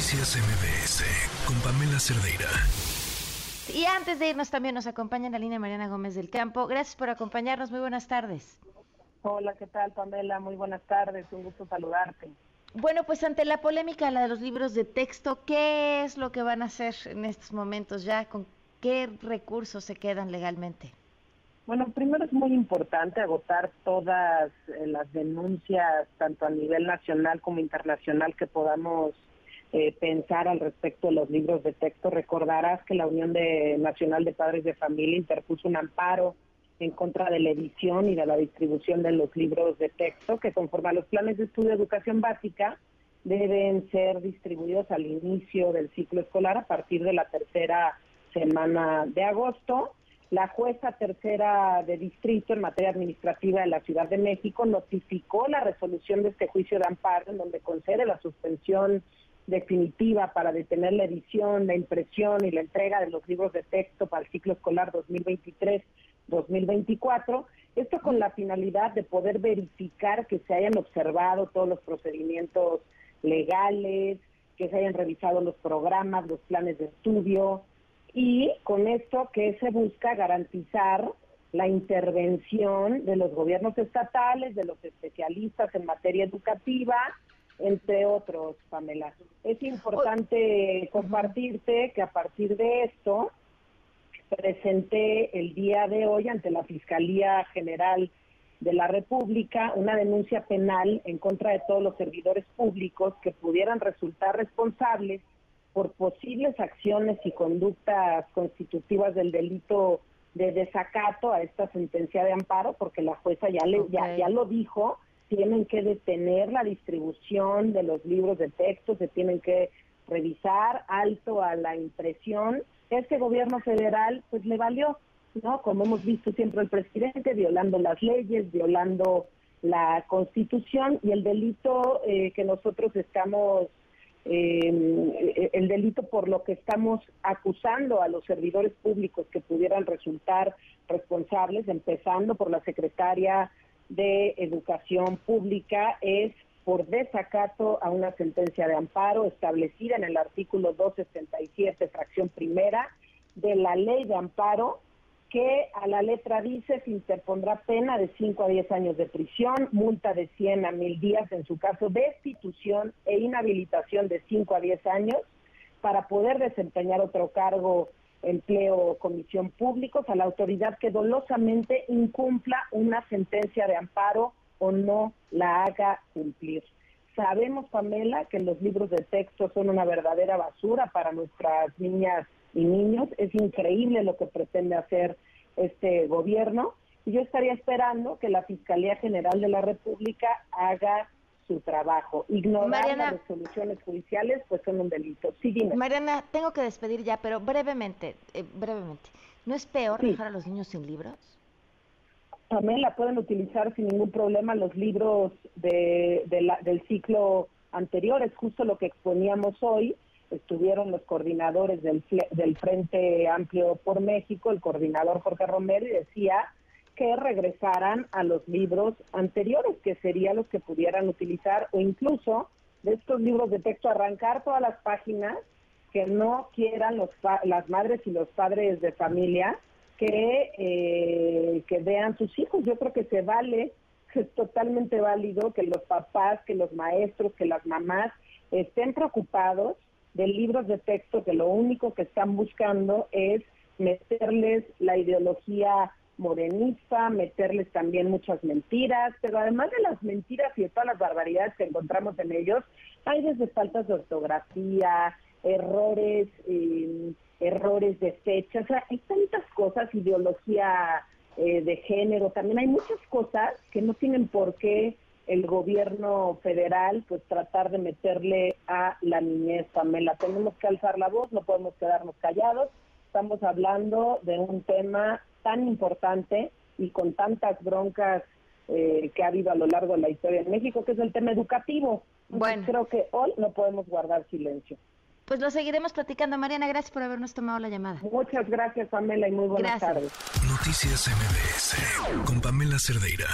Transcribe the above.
Noticias MBS con Pamela Cerdeira. Y antes de irnos también nos acompaña en la línea Mariana Gómez del Campo. Gracias por acompañarnos. Muy buenas tardes. Hola, ¿qué tal Pamela? Muy buenas tardes. Un gusto saludarte. Bueno, pues ante la polémica, la de los libros de texto, ¿qué es lo que van a hacer en estos momentos ya? ¿Con qué recursos se quedan legalmente? Bueno, primero es muy importante agotar todas eh, las denuncias, tanto a nivel nacional como internacional, que podamos eh, pensar al respecto de los libros de texto. Recordarás que la Unión de, Nacional de Padres de Familia interpuso un amparo en contra de la edición y de la distribución de los libros de texto, que conforme a los planes de estudio de educación básica deben ser distribuidos al inicio del ciclo escolar a partir de la tercera semana de agosto la jueza tercera de distrito en materia administrativa de la Ciudad de México notificó la resolución de este juicio de amparo en donde concede la suspensión definitiva para detener la edición, la impresión y la entrega de los libros de texto para el ciclo escolar 2023-2024. Esto con la finalidad de poder verificar que se hayan observado todos los procedimientos legales, que se hayan revisado los programas, los planes de estudio, y con esto que se busca garantizar la intervención de los gobiernos estatales, de los especialistas en materia educativa, entre otros, Pamela. Es importante compartirte que a partir de esto presenté el día de hoy ante la Fiscalía General de la República una denuncia penal en contra de todos los servidores públicos que pudieran resultar responsables por posibles acciones y conductas constitutivas del delito de desacato a esta sentencia de amparo, porque la jueza ya, le, ya, ya lo dijo, tienen que detener la distribución de los libros de texto, se tienen que revisar alto a la impresión. Este gobierno federal pues le valió, ¿no? Como hemos visto siempre el presidente, violando las leyes, violando la constitución y el delito eh, que nosotros estamos eh, el delito por lo que estamos acusando a los servidores públicos que pudieran resultar responsables, empezando por la secretaria de Educación Pública, es por desacato a una sentencia de amparo establecida en el artículo 267, fracción primera de la ley de amparo que a la letra dice se interpondrá pena de 5 a 10 años de prisión, multa de 100 a 1000 días en su caso, destitución e inhabilitación de 5 a 10 años para poder desempeñar otro cargo, empleo o comisión públicos a la autoridad que dolosamente incumpla una sentencia de amparo o no la haga cumplir. Sabemos, Pamela, que los libros de texto son una verdadera basura para nuestras niñas y niños. Es increíble lo que pretende hacer este gobierno. Y yo estaría esperando que la Fiscalía General de la República haga su trabajo. Ignorar las resoluciones judiciales, pues son un delito. Sí, Mariana, tengo que despedir ya, pero brevemente, eh, brevemente. ¿No es peor dejar a los niños sin libros? También la pueden utilizar sin ningún problema los libros de, del ciclo anterior, es justo lo que exponíamos hoy estuvieron los coordinadores del, del Frente Amplio por México, el coordinador Jorge Romero, y decía que regresaran a los libros anteriores, que serían los que pudieran utilizar, o incluso de estos libros de texto, arrancar todas las páginas que no quieran los las madres y los padres de familia que, eh, que vean sus hijos. Yo creo que se vale, es totalmente válido que los papás, que los maestros, que las mamás estén preocupados de libros de texto que lo único que están buscando es meterles la ideología morenista, meterles también muchas mentiras, pero además de las mentiras y de todas las barbaridades que encontramos en ellos, hay desde faltas de ortografía, errores, eh, errores de fecha, o sea, hay tantas cosas, ideología eh, de género, también hay muchas cosas que no tienen por qué el gobierno federal pues tratar de meterle a la niñez, Pamela. Tenemos que alzar la voz, no podemos quedarnos callados. Estamos hablando de un tema tan importante y con tantas broncas eh, que ha habido a lo largo de la historia en México, que es el tema educativo. Bueno. Creo que hoy no podemos guardar silencio. Pues lo seguiremos platicando. Mariana, gracias por habernos tomado la llamada. Muchas gracias, Pamela, y muy buenas tardes. Noticias MBS con Pamela Cerdeira.